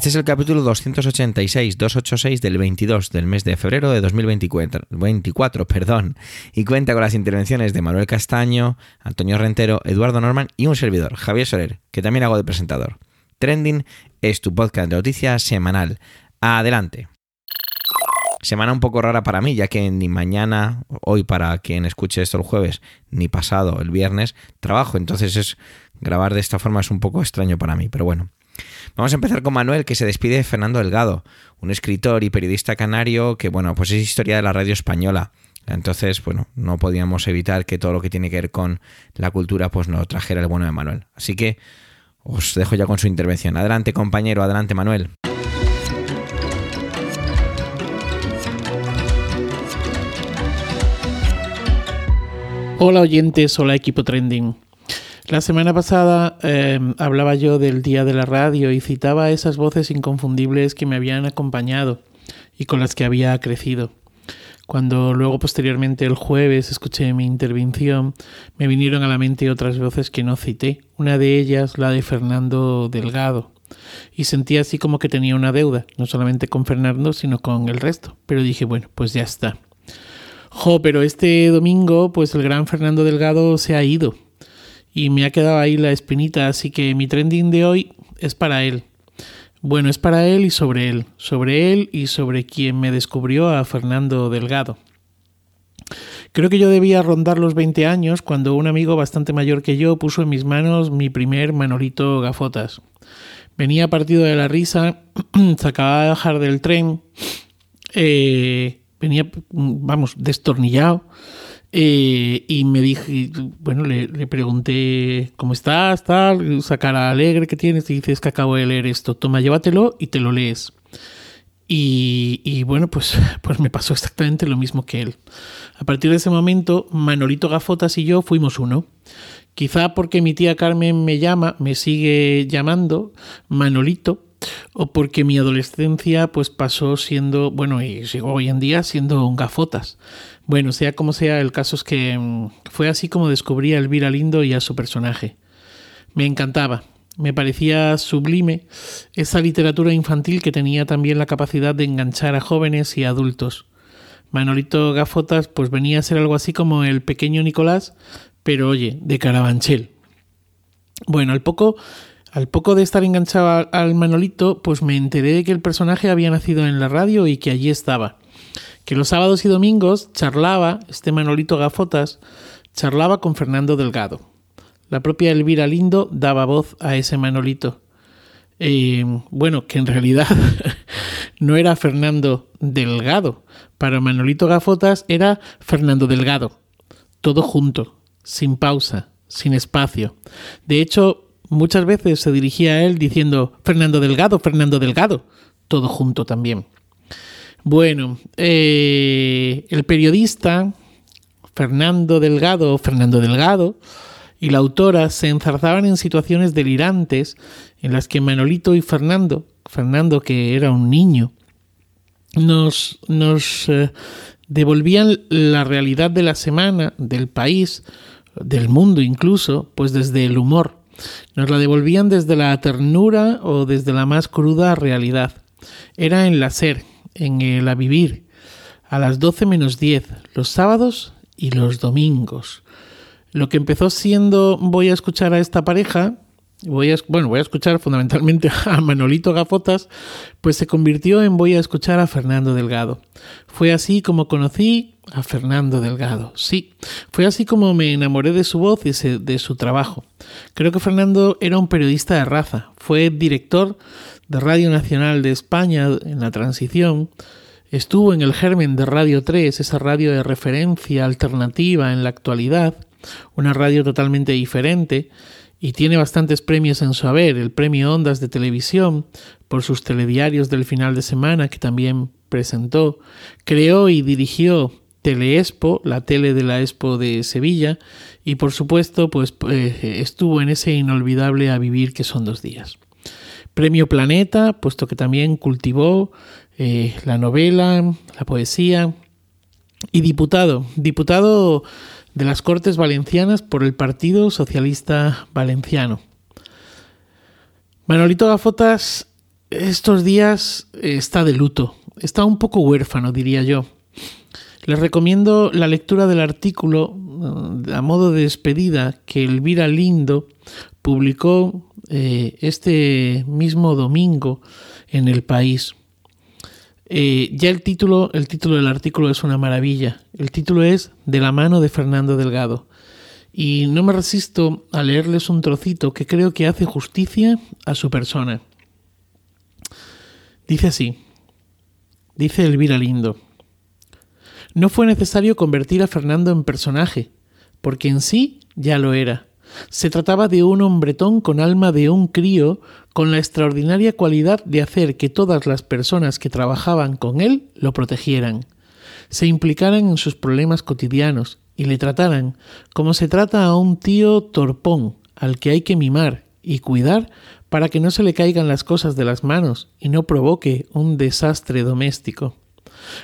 Este es el capítulo 286-286 del 22 del mes de febrero de 2024, 24, perdón, y cuenta con las intervenciones de Manuel Castaño, Antonio Rentero, Eduardo Norman y un servidor, Javier Soler, que también hago de presentador. Trending es tu podcast de noticias semanal. Adelante. Semana un poco rara para mí, ya que ni mañana, hoy para quien escuche esto el jueves, ni pasado el viernes, trabajo. Entonces es grabar de esta forma es un poco extraño para mí, pero bueno. Vamos a empezar con Manuel, que se despide de Fernando Delgado, un escritor y periodista canario que, bueno, pues es historia de la radio española. Entonces, bueno, no podíamos evitar que todo lo que tiene que ver con la cultura, pues nos trajera el bueno de Manuel. Así que os dejo ya con su intervención. Adelante, compañero, adelante, Manuel. Hola oyentes, hola equipo trending. La semana pasada em, hablaba yo del Día de la Radio y citaba esas voces inconfundibles que me habían acompañado y con las que había crecido. Cuando luego posteriormente el jueves escuché mi intervención, me vinieron a la mente otras voces que no cité, una de ellas la de Fernando Delgado. Y sentí así como que tenía una deuda, no solamente con Fernando, sino con el resto. Pero dije, bueno, pues ya está. Jo, pero este domingo, pues el gran Fernando Delgado se ha ido y me ha quedado ahí la espinita, así que mi trending de hoy es para él. Bueno, es para él y sobre él, sobre él y sobre quien me descubrió a Fernando Delgado. Creo que yo debía rondar los 20 años cuando un amigo bastante mayor que yo puso en mis manos mi primer manolito gafotas. Venía partido de la risa, se acababa de bajar del tren, eh, venía, vamos, destornillado eh, y me dije, bueno, le, pregunté, ¿cómo estás? Tal, esa cara alegre que tienes. Y dices que acabo de leer esto. Toma, llévatelo y te lo lees. Y, bueno, pues, pues me pasó exactamente lo mismo que él. A partir de ese momento, Manolito Gafotas y yo fuimos uno. Quizá porque mi tía Carmen me llama, me sigue llamando Manolito, o porque mi adolescencia pues pasó siendo, bueno, y sigo hoy en día siendo un gafotas. Bueno, sea como sea, el caso es que mm, fue así como descubrí a Elvira Lindo y a su personaje. Me encantaba, me parecía sublime esa literatura infantil que tenía también la capacidad de enganchar a jóvenes y adultos. Manolito Gafotas pues venía a ser algo así como el pequeño Nicolás, pero oye, de Carabanchel. Bueno, al poco, al poco de estar enganchado al Manolito, pues me enteré de que el personaje había nacido en la radio y que allí estaba que los sábados y domingos charlaba, este Manolito Gafotas, charlaba con Fernando Delgado. La propia Elvira Lindo daba voz a ese Manolito. Eh, bueno, que en realidad no era Fernando Delgado. Para Manolito Gafotas era Fernando Delgado. Todo junto, sin pausa, sin espacio. De hecho, muchas veces se dirigía a él diciendo Fernando Delgado, Fernando Delgado. Todo junto también. Bueno, eh, el periodista Fernando Delgado, Fernando Delgado, y la autora se enzarzaban en situaciones delirantes en las que Manolito y Fernando, Fernando que era un niño, nos, nos eh, devolvían la realidad de la semana, del país, del mundo incluso, pues desde el humor. Nos la devolvían desde la ternura o desde la más cruda realidad. Era en la SER, en el A Vivir a las 12 menos 10 los sábados y los domingos. Lo que empezó siendo voy a escuchar a esta pareja, voy a, bueno, voy a escuchar fundamentalmente a Manolito Gafotas, pues se convirtió en voy a escuchar a Fernando Delgado. Fue así como conocí a Fernando Delgado, sí, fue así como me enamoré de su voz y de su trabajo. Creo que Fernando era un periodista de raza, fue director de Radio Nacional de España en la transición, estuvo en el germen de Radio 3, esa radio de referencia alternativa en la actualidad, una radio totalmente diferente, y tiene bastantes premios en su haber, el premio Ondas de Televisión, por sus telediarios del final de semana que también presentó, creó y dirigió Teleexpo, la tele de la Expo de Sevilla, y por supuesto, pues eh, estuvo en ese inolvidable A Vivir que son dos días. Premio Planeta, puesto que también cultivó eh, la novela, la poesía, y diputado, diputado de las Cortes Valencianas por el Partido Socialista Valenciano. Manolito Gafotas estos días está de luto, está un poco huérfano, diría yo. Les recomiendo la lectura del artículo eh, a modo de despedida que Elvira Lindo publicó eh, este mismo domingo en El País. Eh, ya el título, el título del artículo es una maravilla. El título es De la mano de Fernando Delgado. Y no me resisto a leerles un trocito que creo que hace justicia a su persona. Dice así, dice Elvira Lindo. No fue necesario convertir a Fernando en personaje, porque en sí ya lo era. Se trataba de un hombretón con alma de un crío, con la extraordinaria cualidad de hacer que todas las personas que trabajaban con él lo protegieran, se implicaran en sus problemas cotidianos y le trataran como se trata a un tío torpón al que hay que mimar y cuidar para que no se le caigan las cosas de las manos y no provoque un desastre doméstico.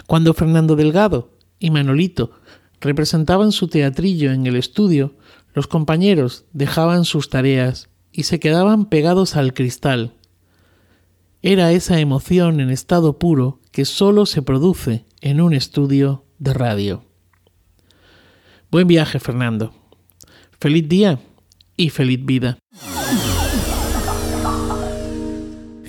Cuando Fernando Delgado y Manolito representaban su teatrillo en el estudio, los compañeros dejaban sus tareas y se quedaban pegados al cristal. Era esa emoción en estado puro que solo se produce en un estudio de radio. Buen viaje, Fernando. Feliz día y feliz vida.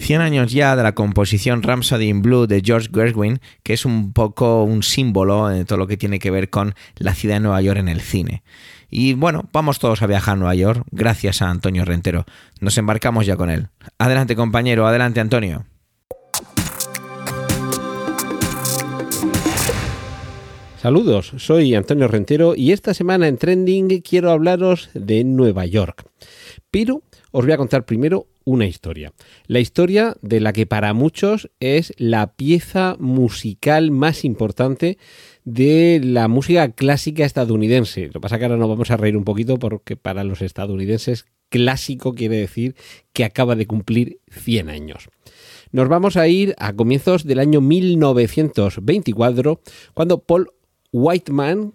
100 años ya de la composición Rhapsody in Blue de George Gershwin, que es un poco un símbolo de todo lo que tiene que ver con la ciudad de Nueva York en el cine. Y bueno, vamos todos a viajar a Nueva York gracias a Antonio Rentero. Nos embarcamos ya con él. Adelante compañero, adelante Antonio. Saludos, soy Antonio Rentero y esta semana en Trending quiero hablaros de Nueva York. Pero os voy a contar primero una historia. La historia de la que para muchos es la pieza musical más importante de la música clásica estadounidense. Lo que pasa que ahora nos vamos a reír un poquito porque para los estadounidenses clásico quiere decir que acaba de cumplir 100 años. Nos vamos a ir a comienzos del año 1924 cuando Paul Whiteman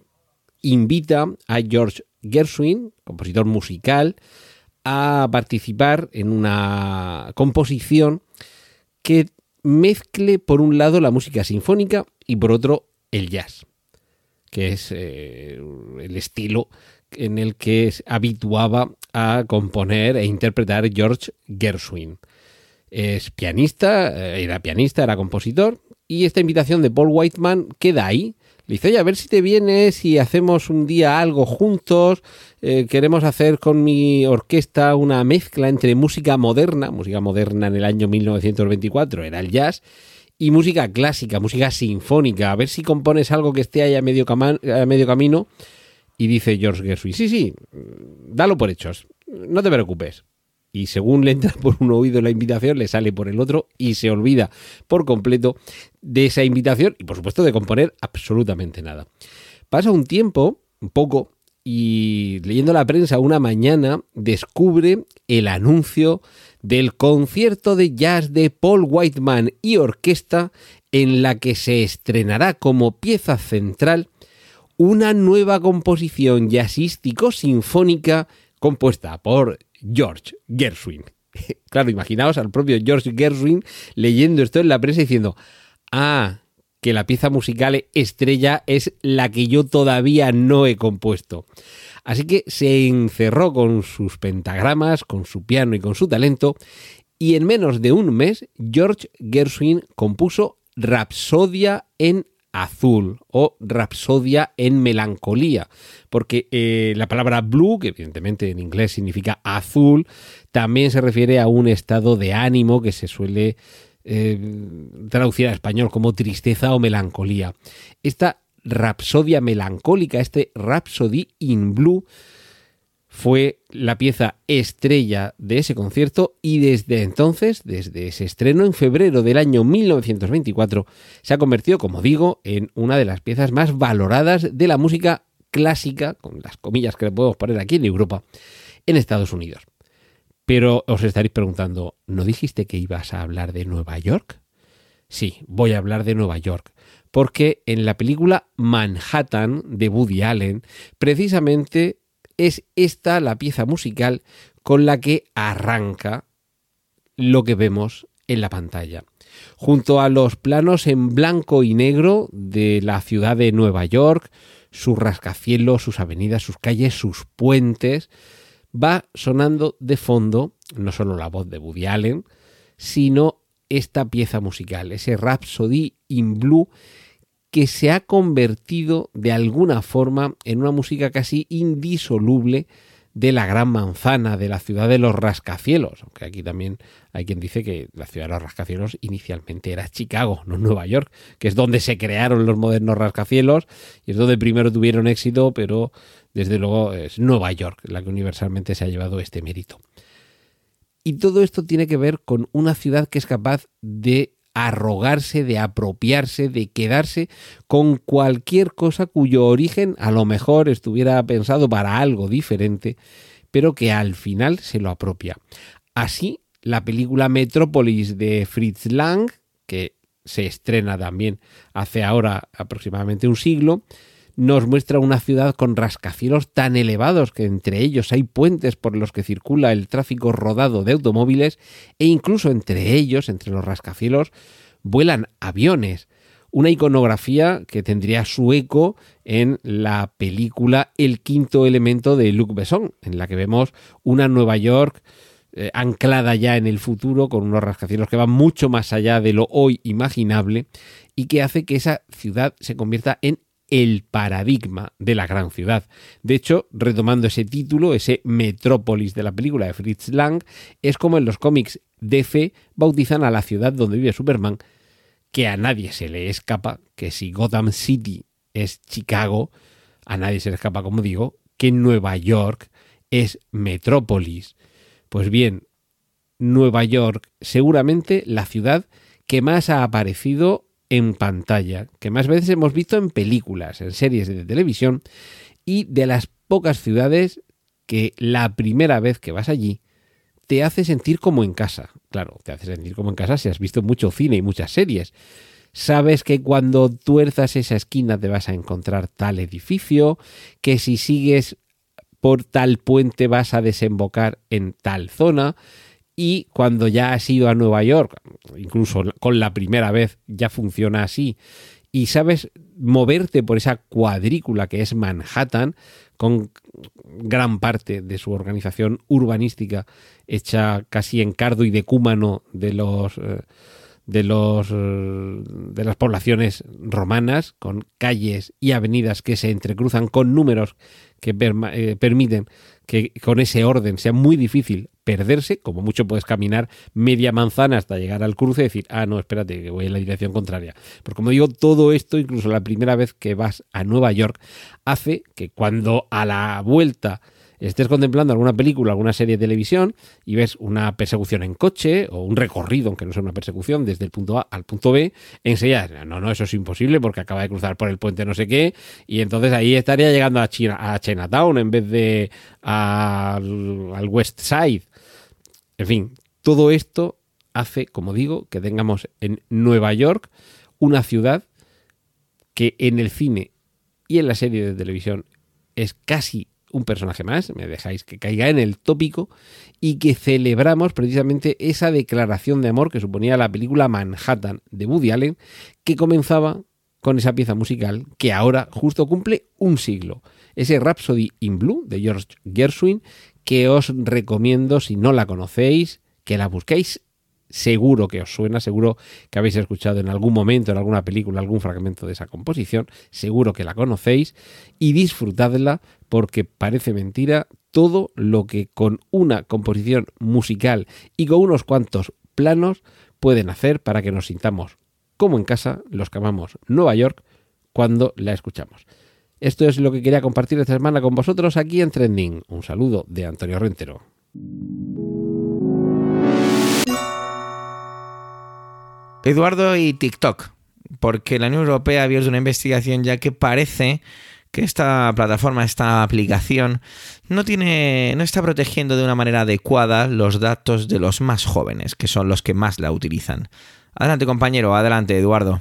invita a George Gershwin, compositor musical, a participar en una composición que mezcle por un lado la música sinfónica y por otro el jazz, que es eh, el estilo en el que habituaba a componer e interpretar George Gershwin. Es pianista, eh, era pianista, era compositor, y esta invitación de Paul Whiteman queda ahí. Le dice, oye, a ver si te vienes y hacemos un día algo juntos. Eh, queremos hacer con mi orquesta una mezcla entre música moderna, música moderna en el año 1924 era el jazz, y música clásica, música sinfónica. A ver si compones algo que esté ahí a medio, a medio camino. Y dice George Gershwin, sí, sí, dalo por hechos, no te preocupes. Y según le entra por un oído la invitación, le sale por el otro y se olvida por completo de esa invitación y por supuesto de componer absolutamente nada. Pasa un tiempo, un poco, y leyendo la prensa una mañana descubre el anuncio del concierto de jazz de Paul Whiteman y orquesta en la que se estrenará como pieza central una nueva composición jazzístico-sinfónica compuesta por George Gershwin. claro, imaginaos al propio George Gershwin leyendo esto en la prensa diciendo, ah, que la pieza musical estrella es la que yo todavía no he compuesto. Así que se encerró con sus pentagramas, con su piano y con su talento, y en menos de un mes George Gershwin compuso Rapsodia en azul o Rapsodia en melancolía, porque eh, la palabra blue, que evidentemente en inglés significa azul, también se refiere a un estado de ánimo que se suele eh, traducir a español como tristeza o melancolía. Esta rapsodia melancólica, este Rhapsody in Blue, fue la pieza estrella de ese concierto y desde entonces, desde ese estreno en febrero del año 1924, se ha convertido, como digo, en una de las piezas más valoradas de la música clásica, con las comillas que le podemos poner aquí en Europa, en Estados Unidos. Pero os estaréis preguntando, ¿no dijiste que ibas a hablar de Nueva York? Sí, voy a hablar de Nueva York, porque en la película Manhattan de Woody Allen, precisamente es esta la pieza musical con la que arranca lo que vemos en la pantalla. Junto a los planos en blanco y negro de la ciudad de Nueva York, sus rascacielos, sus avenidas, sus calles, sus puentes, va sonando de fondo no solo la voz de Woody Allen, sino esta pieza musical, ese Rhapsody in Blue que se ha convertido de alguna forma en una música casi indisoluble de la gran manzana, de la ciudad de los rascacielos, aunque aquí también hay quien dice que la ciudad de los rascacielos inicialmente era Chicago, no Nueva York, que es donde se crearon los modernos rascacielos y es donde primero tuvieron éxito, pero desde luego es Nueva York la que universalmente se ha llevado este mérito. Y todo esto tiene que ver con una ciudad que es capaz de arrogarse, de apropiarse, de quedarse con cualquier cosa cuyo origen a lo mejor estuviera pensado para algo diferente, pero que al final se lo apropia. Así, la película Metrópolis de Fritz Lang, que se estrena también hace ahora aproximadamente un siglo, nos muestra una ciudad con rascacielos tan elevados que entre ellos hay puentes por los que circula el tráfico rodado de automóviles e incluso entre ellos, entre los rascacielos, vuelan aviones. Una iconografía que tendría su eco en la película El quinto elemento de Luc Besson, en la que vemos una Nueva York eh, anclada ya en el futuro con unos rascacielos que van mucho más allá de lo hoy imaginable y que hace que esa ciudad se convierta en el paradigma de la gran ciudad. De hecho, retomando ese título, ese Metrópolis de la película de Fritz Lang, es como en los cómics DC bautizan a la ciudad donde vive Superman, que a nadie se le escapa que si Gotham City es Chicago, a nadie se le escapa, como digo, que Nueva York es Metrópolis. Pues bien, Nueva York, seguramente la ciudad que más ha aparecido en pantalla, que más veces hemos visto en películas, en series de televisión, y de las pocas ciudades que la primera vez que vas allí te hace sentir como en casa. Claro, te hace sentir como en casa si has visto mucho cine y muchas series. Sabes que cuando tuerzas esa esquina te vas a encontrar tal edificio, que si sigues por tal puente vas a desembocar en tal zona, y cuando ya has ido a Nueva York, incluso con la primera vez ya funciona así, y sabes moverte por esa cuadrícula que es Manhattan, con gran parte de su organización urbanística hecha casi en cardo y decúmano de los eh, de los eh, de las poblaciones romanas, con calles y avenidas que se entrecruzan con números que eh, permiten que con ese orden sea muy difícil perderse, como mucho puedes caminar media manzana hasta llegar al cruce y decir, ah, no, espérate, que voy en la dirección contraria. Porque como digo, todo esto, incluso la primera vez que vas a Nueva York, hace que cuando a la vuelta estés contemplando alguna película, alguna serie de televisión y ves una persecución en coche o un recorrido, aunque no sea una persecución, desde el punto A al punto B, enseguida, no, no, eso es imposible porque acaba de cruzar por el puente no sé qué y entonces ahí estaría llegando a, China, a Chinatown en vez de al West Side. En fin, todo esto hace, como digo, que tengamos en Nueva York una ciudad que en el cine y en la serie de televisión es casi un personaje más, me dejáis que caiga en el tópico, y que celebramos precisamente esa declaración de amor que suponía la película Manhattan de Woody Allen, que comenzaba con esa pieza musical que ahora justo cumple un siglo. Ese Rhapsody in Blue de George Gershwin, que os recomiendo si no la conocéis, que la busquéis seguro que os suena, seguro que habéis escuchado en algún momento, en alguna película, algún fragmento de esa composición, seguro que la conocéis y disfrutadla porque parece mentira todo lo que con una composición musical y con unos cuantos planos pueden hacer para que nos sintamos como en casa los que amamos Nueva York cuando la escuchamos. Esto es lo que quería compartir esta semana con vosotros aquí en Trending. Un saludo de Antonio Rentero. Eduardo y TikTok, porque la Unión Europea ha abierto una investigación ya que parece que esta plataforma, esta aplicación, no tiene. no está protegiendo de una manera adecuada los datos de los más jóvenes, que son los que más la utilizan. Adelante, compañero, adelante, Eduardo.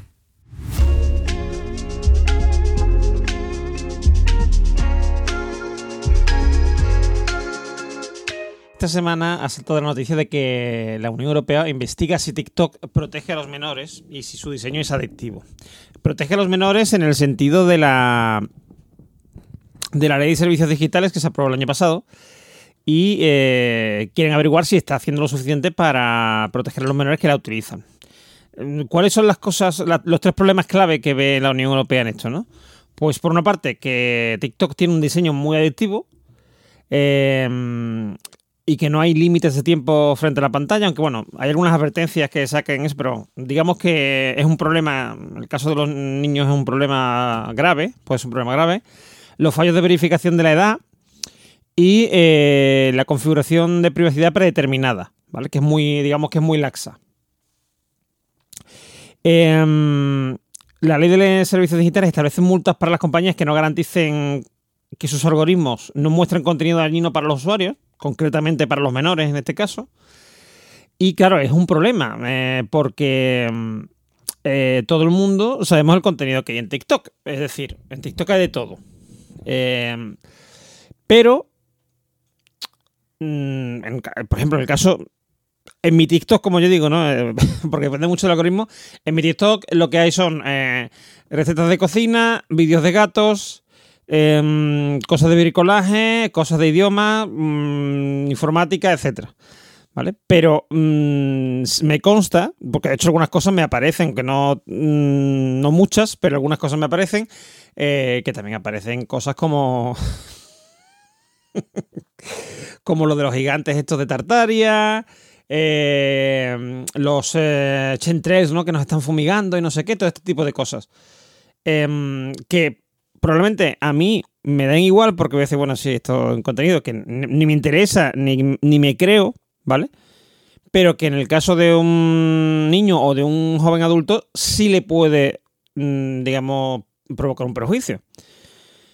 Esta semana ha saltado la noticia de que la Unión Europea investiga si TikTok protege a los menores y si su diseño es adictivo. Protege a los menores en el sentido de la de la ley de servicios digitales que se aprobó el año pasado y eh, quieren averiguar si está haciendo lo suficiente para proteger a los menores que la utilizan. ¿Cuáles son las cosas, los tres problemas clave que ve la Unión Europea en esto, no? Pues por una parte que TikTok tiene un diseño muy adictivo eh, y que no hay límites de tiempo frente a la pantalla, aunque bueno, hay algunas advertencias que saquen eso, pero digamos que es un problema, en el caso de los niños es un problema grave, puede ser un problema grave los fallos de verificación de la edad y eh, la configuración de privacidad predeterminada, ¿vale? Que es muy, digamos que es muy laxa. Em, la ley de servicios digitales establece multas para las compañías que no garanticen que sus algoritmos no muestren contenido dañino para los usuarios, concretamente para los menores en este caso. Y claro, es un problema, eh, porque em, eh, todo el mundo sabemos el contenido que hay en TikTok. Es decir, en TikTok hay de todo. Eh, pero, mm, por ejemplo, en el caso, en mi TikTok, como yo digo, ¿no? Porque depende mucho del algoritmo, en mi TikTok lo que hay son recetas de cocina, vídeos de gatos, em, cosas de bricolaje, cosas de idioma, mm, informática, etcétera. ¿Vale? Pero mm, me consta, porque de hecho algunas cosas me aparecen, que no, no muchas, pero algunas cosas me aparecen, eh, que también aparecen cosas como... como lo de los gigantes estos de Tartaria, eh, los eh, Chentres, ¿no? Que nos están fumigando y no sé qué, todo este tipo de cosas. Em, que probablemente a mí me den igual porque voy a decir, bueno, sí, esto es un contenido que ni me interesa ni, ni me creo, ¿vale? Pero que en el caso de un niño o de un joven adulto sí le puede, mm, digamos, provocar un perjuicio.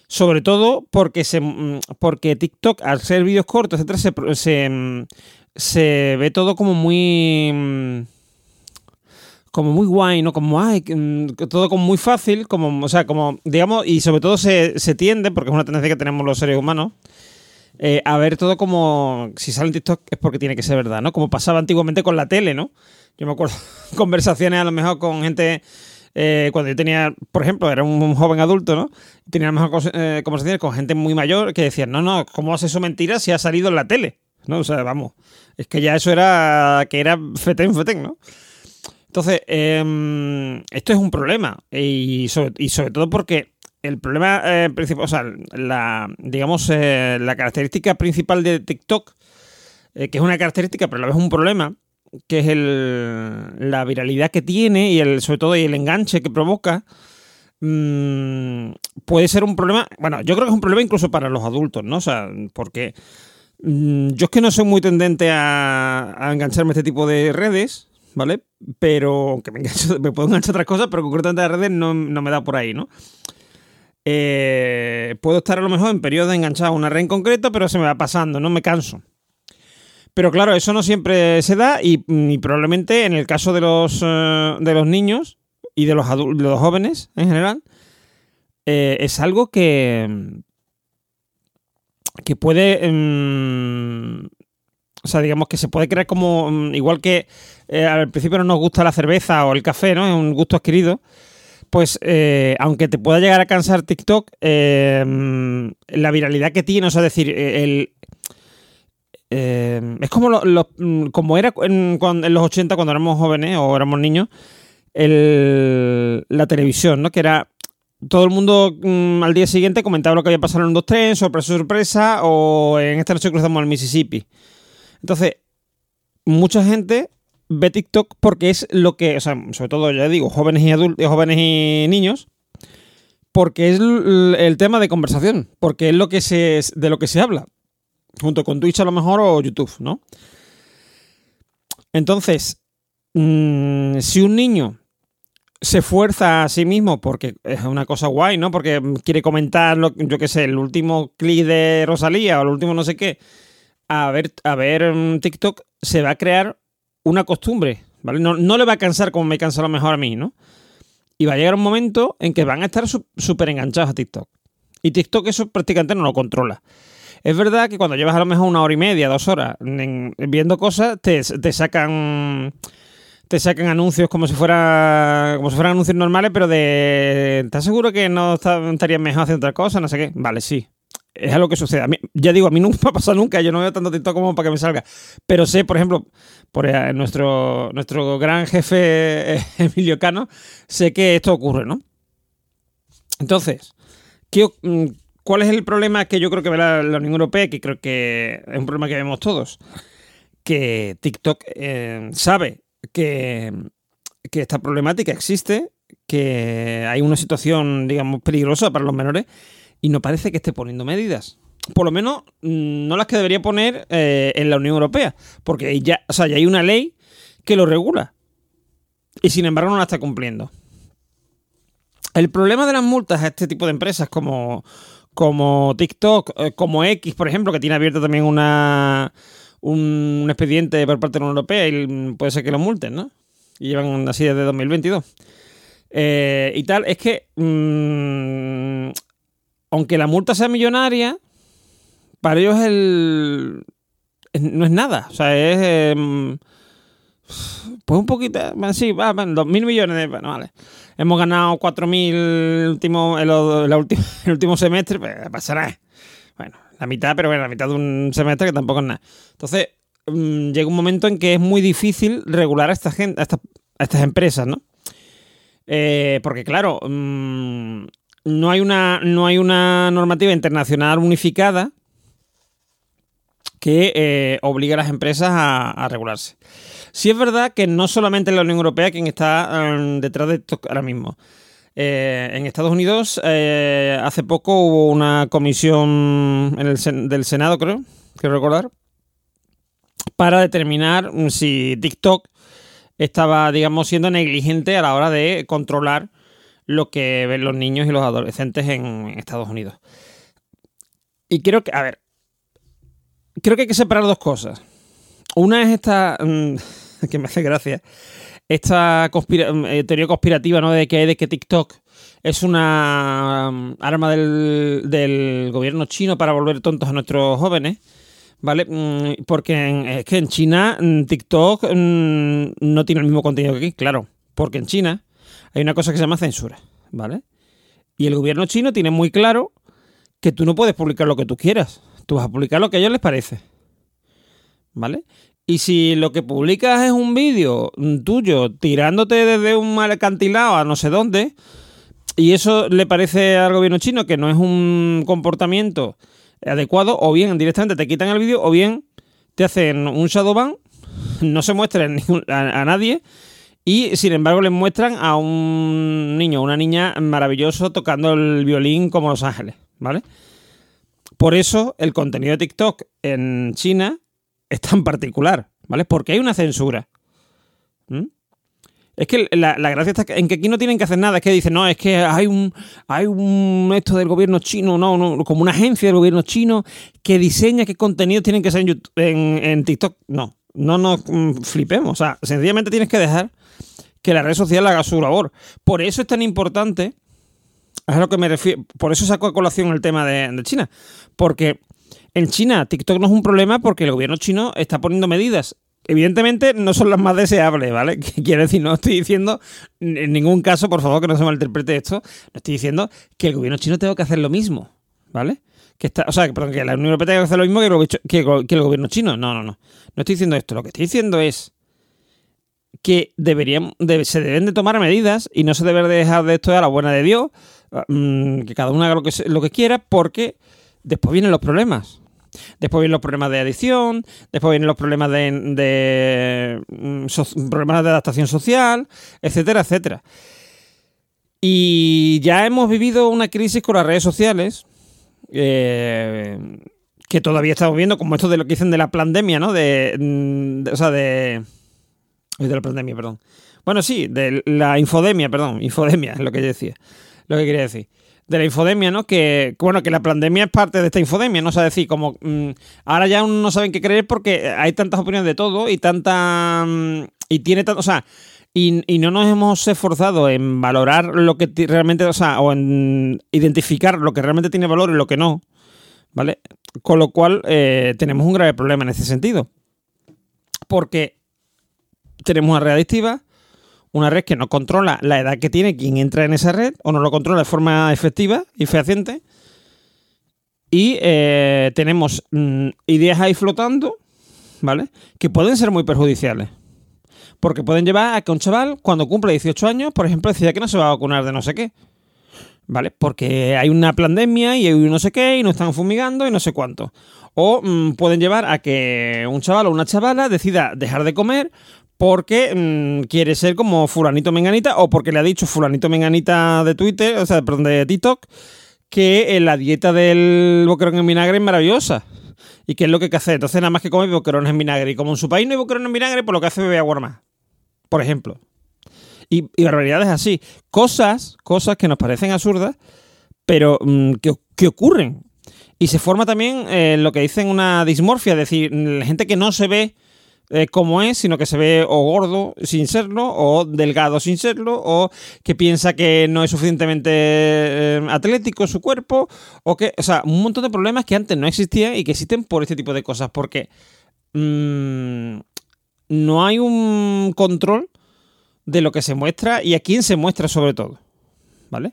Sobre todo porque, se, mm, porque TikTok, al ser vídeos cortos, etcétera, se, mm, se, ve todo como muy. Mm, como muy guay, ¿no? Como, ay, todo como muy fácil, como, o sea, como, digamos, y sobre todo se, tiende, porque es una tendencia que tenemos los seres humanos, eh, a ver todo como, si sale en TikTok es porque tiene que ser verdad, ¿no? Como pasaba antiguamente con la tele, ¿no? Yo me acuerdo conversaciones a lo mejor con gente eh, cuando yo tenía, por ejemplo, era un, joven adulto, ¿no? Tenía mejor eh, conversaciones con gente muy mayor que decían, no, no, ¿cómo hace eso mentira si ha salido en la tele? ¿No? O sea, vamos, es que ya eso era, que era fetén, fetén, ¿no? Entonces, em, esto es un problema y sobre, todo porque el problema eh, principal, o sea, digamos, la característica principal de TikTok, que es una característica, pero a la vez un problema, que es el, la viralidad que tiene y el, sobre todo y el enganche que provoca, mm, puede ser un problema. Bueno, yo creo que es un problema incluso para los adultos, ¿no? O sea, porque mm, yo es que no soy muy tendente a, engancharme a este tipo de redes, ¿vale? Pero que me, me puedo enganchar otras cosas, pero concretamente a redes no, no me da por ahí, ¿no? Eh, puedo estar a lo mejor en periodo de enganchado a una red en concreto, pero se me va pasando, no me canso. Pero claro, eso no siempre se da y, probablemente en el caso de los, eh, de los niños y de los, de los jóvenes en general, eh, es algo que, que puede... Mm, o sea, digamos que se puede crear como... Mm, igual que eh, al principio no nos gusta la cerveza o el café, ¿no? Es un gusto adquirido pues aunque te pueda llegar a cansar TikTok, mm, la viralidad que tiene, o sea, decir, el, eh, es como, lo, mm, como era en, los 80 cuando éramos jóvenes o éramos niños, la televisión, ¿no? Que era todo el mundo al día siguiente comentaba lo que había pasado en un 2 3 sorpresa, sorpresa, o en esta noche cruzamos el Mississippi. Entonces, mucha gente ve TikTok porque es lo que, o sea, sobre todo, ya digo, jóvenes y adultos, jóvenes y niños, porque es el tema de conversación, porque es lo que se, de lo que se habla, junto con Twitch a lo mejor o YouTube, ¿no? Entonces, mm, si un niño se fuerza a sí mismo porque es una cosa guay, ¿no? Porque quiere comentar, yo qué sé, el último clip de Rosalía o el último no sé qué, a ver, a ver mm, TikTok, se va a crear una costumbre, ¿vale? No, no le va a cansar como me cansa a lo mejor a mí, ¿no? Y va a llegar un momento en que van a estar súper enganchados a TikTok. Y TikTok eso prácticamente no lo controla. Es verdad que cuando llevas a lo mejor una hora y media, dos horas viendo cosas, te, te sacan te sacan anuncios como si fuera como si fueran anuncios normales, pero de ¿estás seguro que no estarías mejor haciendo otra cosa? No sé qué. Vale, sí es algo que sucede. Ya digo, a mí nunca me ha pasado nunca, yo no veo tanto TikTok como para que me salga. Pero sé, por ejemplo, por eh, nuestro, nuestro gran jefe Emilio Cano, sé que esto ocurre, ¿no? Entonces, mm, ¿cuál es el problema que yo creo que ve la, Unión Europea? Que creo que es un problema que vemos todos. Que TikTok eh, sabe que, que esta problemática existe, que hay una situación, digamos, peligrosa para los menores y no parece que esté poniendo medidas. Por lo menos mm, no las que debería poner eh, en la Unión Europea, porque ya, o sea, ya hay una ley que lo regula. Y sin embargo no la está cumpliendo. El problema de las multas a este tipo de empresas como, como TikTok, eh, como X, por ejemplo, que tiene abierto también una, un expediente por parte de la Unión Europea y puede ser que lo multen, ¿no? Y llevan así desde 2022. Eh, y tal, es que mm, aunque la multa sea millonaria, para ellos el, no es nada. O sea, es. Em, pues un poquito. Sí, va, dos mil millones de. Bueno, vale. Hemos ganado cuatro mil el último, el, el último semestre, pues pasará. Bueno, la mitad, pero bueno, la mitad de un semestre que tampoco es nada. Entonces, mm, llega un momento en que es muy difícil regular a esta gente, a estas, a estas empresas, ¿no? Eh, porque, claro, mm, no hay una, no hay una normativa internacional unificada que eh, obligue a las empresas a, regularse. Sí es verdad que no solamente la Unión Europea quien está em, detrás de esto ahora mismo. Eh, en Estados Unidos eh, hace poco hubo una comisión del Senado, creo, quiero recordar, para determinar si TikTok estaba, digamos, siendo negligente a la hora de controlar lo que ven los niños y los adolescentes en Estados Unidos. Y creo que, a ver, creo que hay que separar dos cosas. Una es esta, mm, que me hace gracia, esta mm, eh, teoría conspirativa, ¿no? De que, de que TikTok es una mm, arma del, gobierno chino para volver tontos a nuestros jóvenes. ¿Vale? Porque es que en China TikTok no tiene el mismo contenido que aquí, claro. Porque en China hay una cosa que se llama censura, ¿vale? Y el gobierno chino tiene muy claro que tú no puedes publicar lo que tú quieras. Tú vas a publicar lo que a ellos les parece. ¿Vale? Y si lo que publicas es un vídeo tuyo tirándote desde un mal acantilado a no sé dónde, y eso le parece al gobierno chino que no es un comportamiento adecuado, o bien directamente te quitan el vídeo, o bien te hacen un shadowban, no se muestra a nadie y sin embargo les muestran a un niño, una niña maravilloso tocando el violín como Los Ángeles, ¿vale? Por eso el contenido de TikTok en China es tan particular, ¿vale? Porque hay una censura. Es que la, gracia está en que aquí no tienen que hacer nada. Es que dicen, no, es que hay un, hay un esto del gobierno chino, no, no, como una agencia del gobierno chino que diseña qué contenido tienen que ser en, en, en TikTok. No, no nos mm, flipemos. O sea, sencillamente tienes que dejar que la red social haga su labor. Por eso es tan importante, es a lo que me refiero, por eso saco a colación el tema de, China, porque en China TikTok no es un problema porque el gobierno chino está poniendo medidas evidentemente no son las más deseables, ¿vale? Quiero decir, no estoy diciendo en ningún caso, por favor, que no se malinterprete esto, no estoy diciendo que el gobierno chino tenga que hacer lo mismo, ¿vale? Que está, o sea, perdón, que la Unión Europea tenga que hacer lo mismo que el, que el gobierno chino. No, no, no. No estoy diciendo esto. Lo que estoy diciendo es que deberían, se deben de tomar medidas y no se debe dejar de esto a la buena de Dios, ah, mm, que cada uno haga lo que, lo que quiera, porque después vienen los problemas. Después vienen los problemas de adicción, después vienen los problemas de, mm, problemas de adaptación social, etcétera, etcétera. Y ya hemos vivido una crisis con las redes sociales, eh, que todavía estamos viendo, como esto de lo que dicen de la pandemia, ¿no? De, mm, de- o sea, de... De la pandemia, perdón. Bueno, sí, de la infodemia, perdón, infodemia es lo que yo decía, lo que quería decir. De la infodemia, ¿no? Que, bueno, que la pandemia es parte de esta infodemia, ¿no? O sea, decir, como mm, ahora ya no saben qué creer porque hay tantas opiniones de todo y tanta... mm, y tiene tanto, o sea, y, y no nos hemos esforzado en valorar lo que realmente, o sea, o en identificar lo que realmente tiene valor y lo que no, ¿vale? Con lo cual eh, tenemos un grave problema en ese sentido. Porque tenemos una red adictiva, una red que no controla la edad que tiene quien entra en esa red, o no lo controla de forma efectiva y fehaciente. Y eh, tenemos mm, ideas ahí flotando, ¿vale? Que pueden ser muy perjudiciales. Porque pueden llevar a que un chaval, cuando cumple 18 años, por ejemplo, decida que no se va a vacunar de no sé qué. ¿Vale? Porque hay una pandemia y hay no sé qué y no están fumigando y no sé cuánto. O mm, pueden llevar a que un chaval o una chavala decida dejar de comer porque mm, quiere ser como fulanito menganita o porque le ha dicho fulanito menganita de Twitter, o sea, perdón, de TikTok, que eh, la dieta del boquerón en vinagre es maravillosa. ¿Y qué es lo que hay que? Entonces nada más que come boquerones en vinagre. Y como en su país no hay boquerones en vinagre, pues lo que hace es beber agua más. Por ejemplo. Y, y barbaridades así. Cosas, cosas que nos parecen absurdas, pero mm, que, que ocurren. Y se forma también eh, lo que dicen una dismorfia, es decir, la gente que no se ve eh, como es, sino que se ve o gordo sin serlo, o delgado sin serlo, o que piensa que no es suficientemente eh, atlético su cuerpo, o que, o sea, un montón de problemas que antes no existían y que existen por este tipo de cosas, porque mm, no hay un control de lo que se muestra y a quién se muestra sobre todo, ¿vale?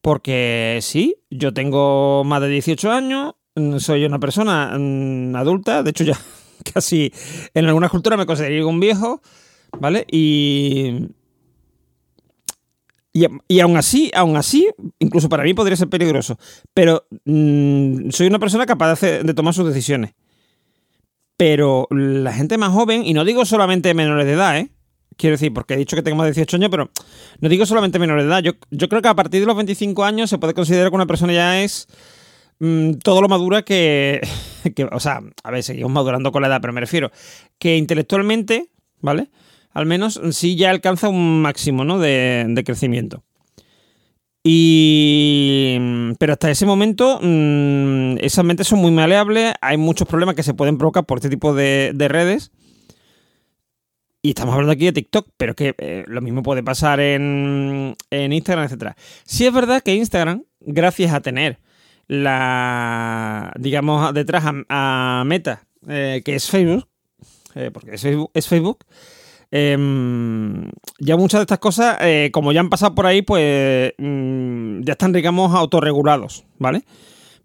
Porque sí, yo tengo más de 18 años, mm, soy una persona mm, adulta, de hecho ya casi en algunas culturas me consideraría un viejo, ¿vale? Y, y, aún así, aún así, incluso para mí podría ser peligroso, pero mm, soy una persona capaz de, tomar sus decisiones. Pero la gente más joven, y no digo solamente menores de edad, ¿eh? Quiero decir, porque he dicho que tengo más de 18 años, pero no digo solamente menores de edad. Yo, yo creo que a partir de los 25 años se puede considerar que una persona ya es todo lo madura que, O sea, a ver, seguimos madurando con la edad, pero me refiero que intelectualmente, ¿vale? Al menos sí ya alcanza un máximo, ¿no? De, crecimiento. Y. Pero hasta ese momento, mm, esas mentes son muy maleables. Hay muchos problemas que se pueden provocar por este tipo de, de redes. Y estamos hablando aquí de TikTok, pero que eh, lo mismo puede pasar en, en Instagram, etcétera. Sí es verdad que Instagram, gracias a tener la, digamos, detrás a, Meta, eh, que es Facebook, eh, porque es Facebook, es Facebook em, ya muchas de estas cosas, eh, como ya han pasado por ahí, pues mm, ya están, digamos, autorregulados, ¿vale?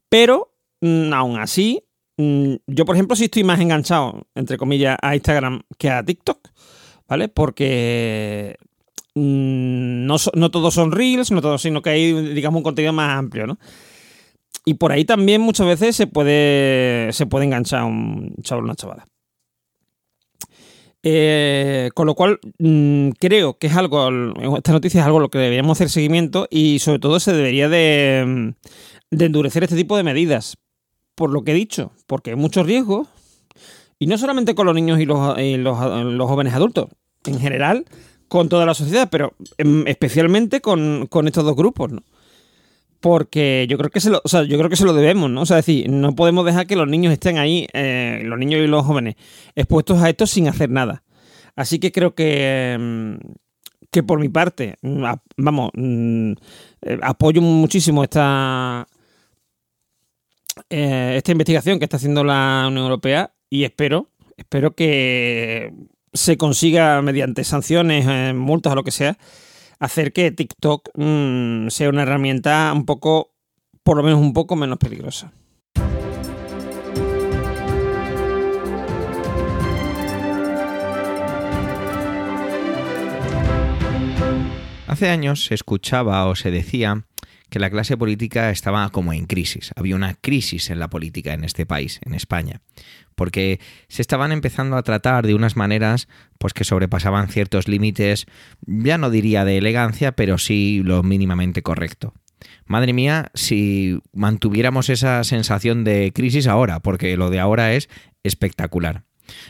Pero, mm, aún así, mm, yo, por ejemplo, sí estoy más enganchado, entre comillas, a Instagram que a TikTok, ¿vale? Porque mm, no, no todos son reels, no todos, sino que hay, digamos, un contenido más amplio, ¿no? Y por ahí también muchas veces se puede, se puede enganchar un chaval o una chavala. Eh, con lo cual, mm, creo que es algo, esta noticia es algo a lo que deberíamos hacer seguimiento y sobre todo se debería de, mm, endurecer este tipo de medidas. Por lo que he dicho, porque hay muchos riesgos y no solamente con los niños y los, y los, los jóvenes adultos, en general con toda la sociedad, pero em, especialmente con, con estos dos grupos, ¿no? Porque yo creo que se lo, o sea, yo creo que se lo debemos, ¿no? O sea, decir, no podemos dejar que los niños estén ahí, eh, los niños y los jóvenes, expuestos a esto sin hacer nada. Así que creo que, em, que por mi parte, mm, vamos, mm, eh, apoyo muchísimo esta, eh, esta investigación que está haciendo la Unión Europea y espero, espero que se consiga mediante sanciones, multas o lo que sea, hacer que TikTok mm, sea una herramienta un poco, por lo menos un poco menos peligrosa. Hace años se escuchaba o se decía que la clase política estaba como en crisis. Había una crisis en la política en este país, en España, porque se estaban empezando a tratar de unas maneras pues que sobrepasaban ciertos límites, ya no diría de elegancia, pero sí lo mínimamente correcto. Madre mía, si mantuviéramos esa sensación de crisis ahora, porque lo de ahora es espectacular.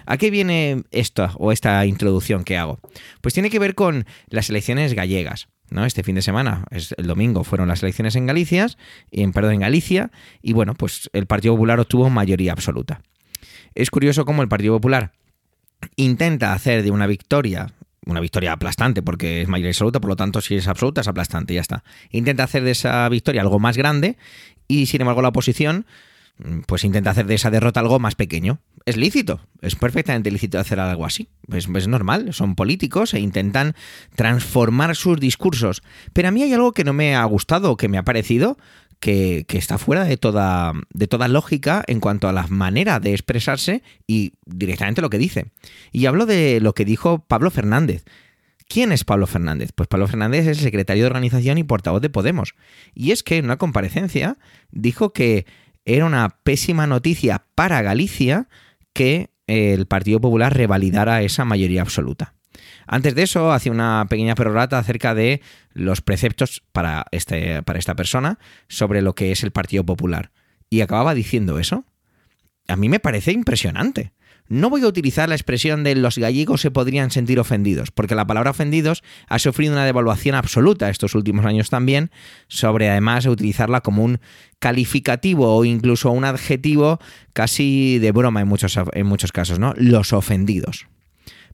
¿A qué viene esto o esta introducción que hago? Pues tiene que ver con las elecciones gallegas. ¿No? Este fin de semana, es el domingo, fueron las elecciones en Galicia, en, perdón, en Galicia, y bueno, pues el Partido Popular obtuvo mayoría absoluta. Es curioso cómo el Partido Popular intenta hacer de una victoria una victoria aplastante porque es mayoría absoluta, por lo tanto si es absoluta es aplastante, ya está. Intenta hacer de esa victoria algo más grande y sin embargo la oposición pues intenta hacer de esa derrota algo más pequeño. Es lícito, es perfectamente lícito hacer algo así. Es, es, normal, son políticos e intentan transformar sus discursos. Pero a mí hay algo que no me ha gustado, que me ha parecido que, que, está fuera de toda, de toda lógica en cuanto a la manera de expresarse y directamente lo que dice. Y hablo de lo que dijo Pablo Fernández. ¿Quién es Pablo Fernández? Pues Pablo Fernández es el secretario de organización y portavoz de Podemos. Y es que en una comparecencia dijo que era una pésima noticia para Galicia que el Partido Popular revalidara esa mayoría absoluta. Antes de eso, hacía una pequeña perorata acerca de los preceptos para, este, para esta persona sobre lo que es el Partido Popular. Y acababa diciendo eso. A mí me parece impresionante. No voy a utilizar la expresión de los gallegos se podrían sentir ofendidos, porque la palabra ofendidos ha sufrido una devaluación absoluta estos últimos años también, sobre además utilizarla como un calificativo o incluso un adjetivo casi de broma en muchos, en muchos casos, ¿no? Los ofendidos.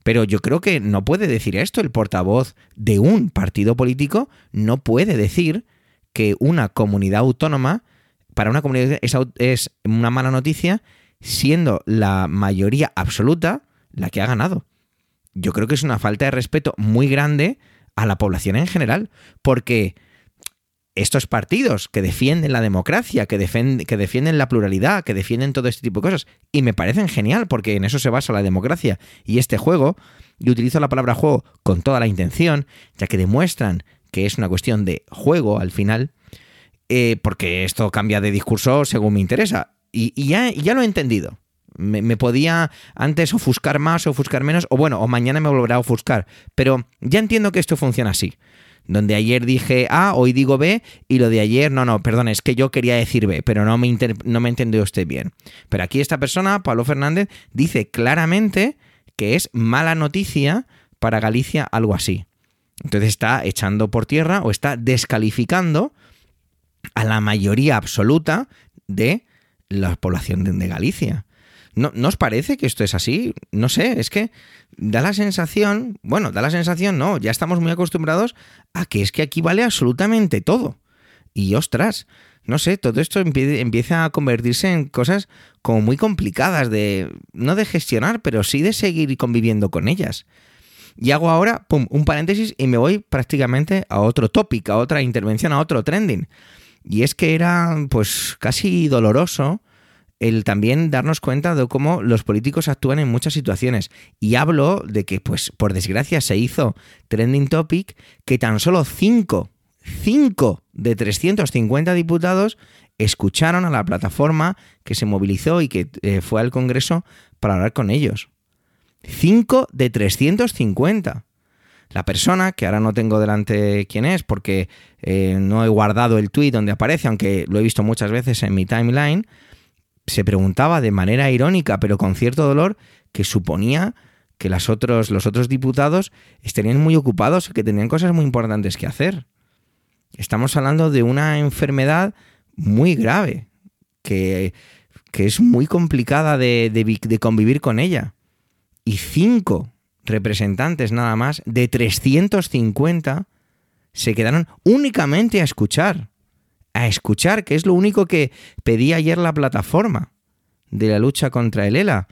Pero yo creo que no puede decir esto el portavoz de un partido político, no puede decir que una comunidad autónoma, para una comunidad es, es una mala noticia siendo la mayoría absoluta la que ha ganado. Yo creo que es una falta de respeto muy grande a la población en general, porque estos partidos que defienden la democracia, que, defienden, que defienden la pluralidad, que defienden todo este tipo de cosas, y me parecen genial porque en eso se basa la democracia y este juego, y utilizo la palabra juego con toda la intención, ya que demuestran que es una cuestión de juego al final, eh, porque esto cambia de discurso según me interesa. Y, ya, ya, lo he entendido. Me, podía antes ofuscar más ofuscar menos, o bueno, o mañana me volverá a ofuscar. Pero ya entiendo que esto funciona así. Donde ayer dije A, hoy digo B, y lo de ayer, no, no, perdón, es que yo quería decir B, pero no me, no me entendió usted bien. Pero aquí esta persona, Pablo Fernández, dice claramente que es mala noticia para Galicia algo así. Entonces está echando por tierra o está descalificando a la mayoría absoluta de la población de, Galicia. ¿No, ¿No, os parece que esto es así? No sé, es que da la sensación, bueno, da la sensación, no, ya estamos muy acostumbrados a que es que aquí vale absolutamente todo. Y ostras, no sé, todo esto empieza a convertirse en cosas como muy complicadas de, no de gestionar, pero sí de seguir conviviendo con ellas. Y hago ahora, pum, un paréntesis y me voy prácticamente a otro tópico, a otra intervención, a otro trending. Y es que era pues casi doloroso el también darnos cuenta de cómo los políticos actúan en muchas situaciones. Y hablo de que, pues, por desgracia se hizo trending topic que tan solo 5, 5 de 350 diputados escucharon a la plataforma que se movilizó y que eh, fue al Congreso para hablar con ellos. 5 de 350 la persona, que ahora no tengo delante quién es porque eh, no he guardado el tweet donde aparece, aunque lo he visto muchas veces en mi timeline, se preguntaba de manera irónica, pero con cierto dolor, que suponía que otros, los otros diputados estarían muy ocupados, que tenían cosas muy importantes que hacer. Estamos hablando de una enfermedad muy grave, que, que es muy complicada de, de convivir con ella. Y cinco representantes nada más de 350 se quedaron únicamente a escuchar. A escuchar, que es lo único que pedía ayer la plataforma de la lucha contra el ELA.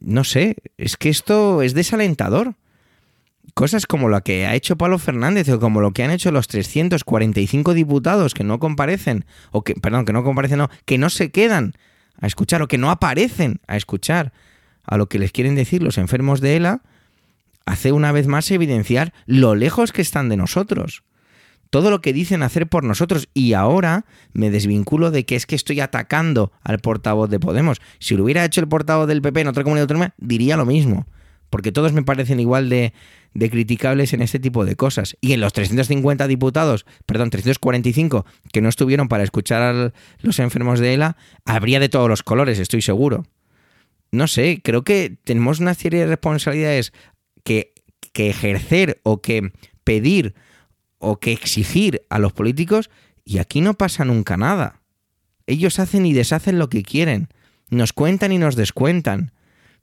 No sé, es que esto es desalentador. Cosas como lo que ha hecho Pablo Fernández o como lo que han hecho los 345 diputados que no comparecen, o que, perdón, que no comparecen, no, que no se quedan a escuchar o que no aparecen a escuchar a lo que les quieren decir los enfermos de ELA, hace una vez más evidenciar lo lejos que están de nosotros. todo lo que dicen hacer por nosotros y ahora me desvinculo de que es que estoy atacando al portavoz de Podemos. Si lo hubiera hecho el portavoz del PP en otra comunidad autónoma, diría lo mismo, porque todos me parecen igual de, de criticables en este tipo de cosas. Y en los 350 diputados, perdón, 345 que no estuvieron para escuchar a los enfermos de ELA, habría de todos los colores, estoy seguro. No sé, creo que tenemos una serie de responsabilidades que, que ejercer o que pedir o que exigir a los políticos y aquí no pasa nunca nada. Ellos hacen y deshacen lo que quieren, nos cuentan y nos descuentan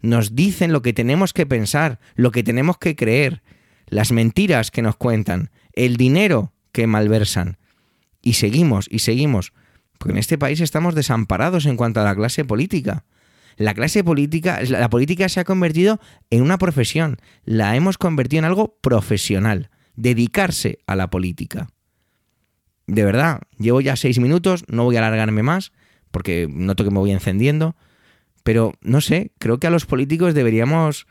nos dicen lo que tenemos que pensar, lo que tenemos que creer, las mentiras que nos cuentan, el dinero que malversan. Y seguimos y seguimos, porque en este país estamos desamparados en cuanto a la clase política. La clase política, la política se ha convertido en una profesión, la hemos convertido en algo profesional, dedicarse a la política. De verdad, llevo ya seis minutos, no voy a alargarme más, porque noto que me voy encendiendo. Pero no sé, creo que a los políticos deberíamos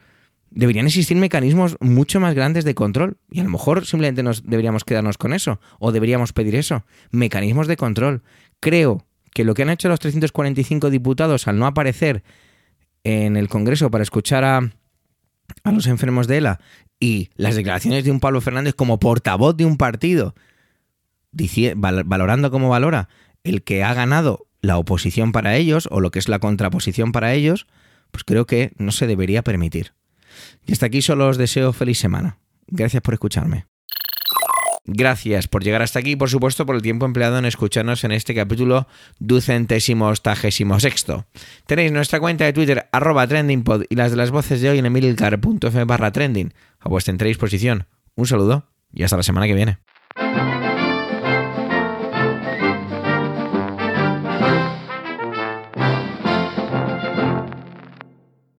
deberían existir mecanismos mucho más grandes de control. Y a lo mejor simplemente nos deberíamos quedarnos con eso. O deberíamos pedir eso. Mecanismos de control. Creo que lo que han hecho los 345 diputados al no aparecer en el Congreso para escuchar a, a los enfermos de ELA y las declaraciones de un Pablo Fernández como portavoz de un partido, valorando como valora el que ha ganado la oposición para ellos o lo que es la contraposición para ellos, pues creo que no se debería permitir. Y hasta aquí solo os deseo feliz semana. Gracias por escucharme. Gracias por llegar hasta aquí y por supuesto por el tiempo empleado en escucharnos en este capítulo ducentésimo octagésimo sexto. Tenéis nuestra cuenta de Twitter arroba trendingpod y las de las voces de hoy en emilcar.f barra trending a vuestra entera disposición. Un saludo y hasta la semana que viene.